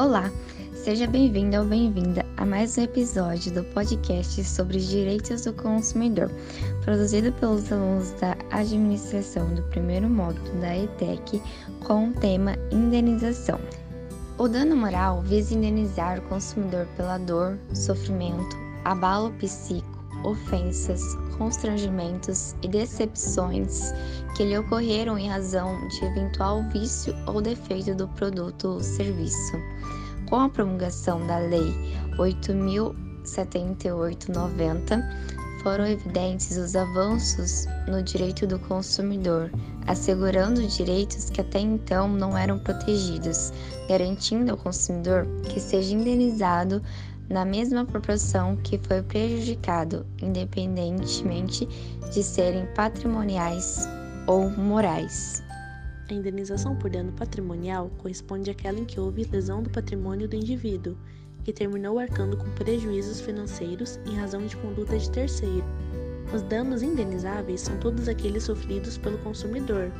Olá, seja bem-vindo ou bem-vinda a mais um episódio do podcast sobre os direitos do consumidor, produzido pelos alunos da administração do primeiro módulo da ETEC com o tema indenização. O dano moral visa indenizar o consumidor pela dor, sofrimento, abalo psíquico, ofensas, constrangimentos e decepções que lhe ocorreram em razão de eventual vício ou defeito do produto ou serviço. Com a promulgação da Lei 8.078-90, foram evidentes os avanços no direito do consumidor, assegurando direitos que até então não eram protegidos, garantindo ao consumidor que seja indenizado na mesma proporção que foi prejudicado, independentemente de serem patrimoniais ou morais. A indenização por dano patrimonial corresponde àquela em que houve lesão do patrimônio do indivíduo, que terminou arcando com prejuízos financeiros em razão de conduta de terceiro. Os danos indenizáveis são todos aqueles sofridos pelo consumidor,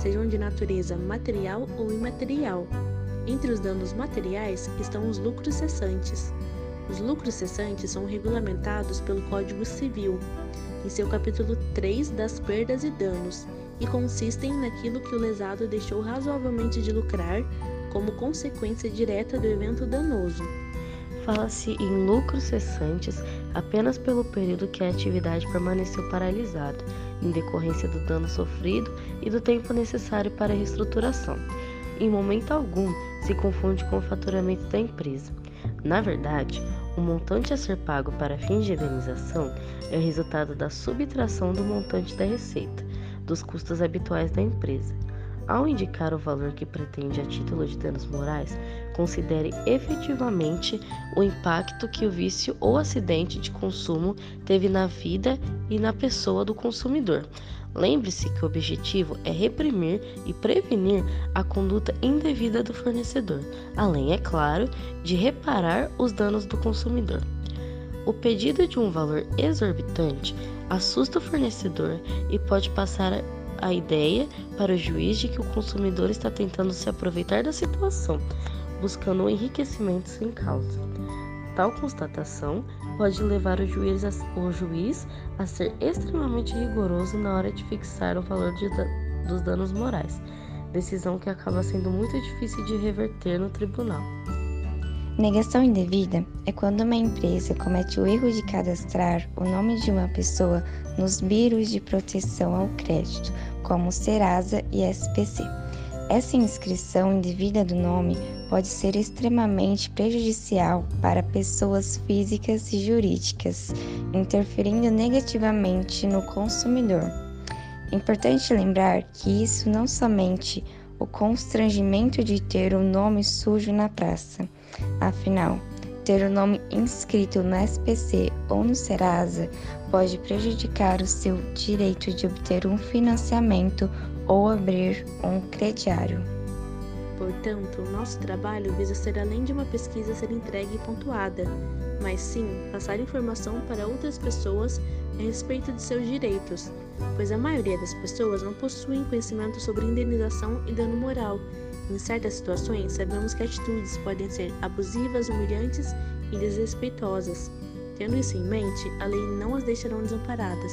sejam de natureza material ou imaterial. Entre os danos materiais estão os lucros cessantes, os lucros cessantes são regulamentados pelo Código Civil, em seu capítulo 3 das perdas e danos, e consistem naquilo que o lesado deixou razoavelmente de lucrar como consequência direta do evento danoso. Fala-se em lucros cessantes apenas pelo período que a atividade permaneceu paralisada, em decorrência do dano sofrido e do tempo necessário para a reestruturação. Em momento algum se confunde com o faturamento da empresa. Na verdade, o montante a ser pago para fins de indenização é o resultado da subtração do montante da receita, dos custos habituais da empresa. Ao indicar o valor que pretende a título de danos morais, considere efetivamente o impacto que o vício ou acidente de consumo teve na vida e na pessoa do consumidor, Lembre-se que o objetivo é reprimir e prevenir a conduta indevida do fornecedor, além, é claro, de reparar os danos do consumidor. O pedido de um valor exorbitante assusta o fornecedor e pode passar a ideia para o juiz de que o consumidor está tentando se aproveitar da situação, buscando um enriquecimento sem causa. Tal constatação pode levar o juiz, a, o juiz a ser extremamente rigoroso na hora de fixar o valor de, dos danos morais, decisão que acaba sendo muito difícil de reverter no tribunal. Negação indevida é quando uma empresa comete o erro de cadastrar o nome de uma pessoa nos biros de proteção ao crédito, como Serasa e SPC. Essa inscrição indevida do nome pode ser extremamente prejudicial para pessoas físicas e jurídicas, interferindo negativamente no consumidor. Importante lembrar que isso não somente o constrangimento de ter o nome sujo na praça. Afinal, ter o nome inscrito no SPC ou no Serasa pode prejudicar o seu direito de obter um financiamento ou abrir um crediário. Portanto, nosso trabalho visa ser além de uma pesquisa ser entregue e pontuada, mas sim passar informação para outras pessoas a respeito de seus direitos, pois a maioria das pessoas não possuem conhecimento sobre indenização e dano moral. Em certas situações, sabemos que atitudes podem ser abusivas, humilhantes e desrespeitosas. Tendo isso em mente, a lei não as deixará desamparadas.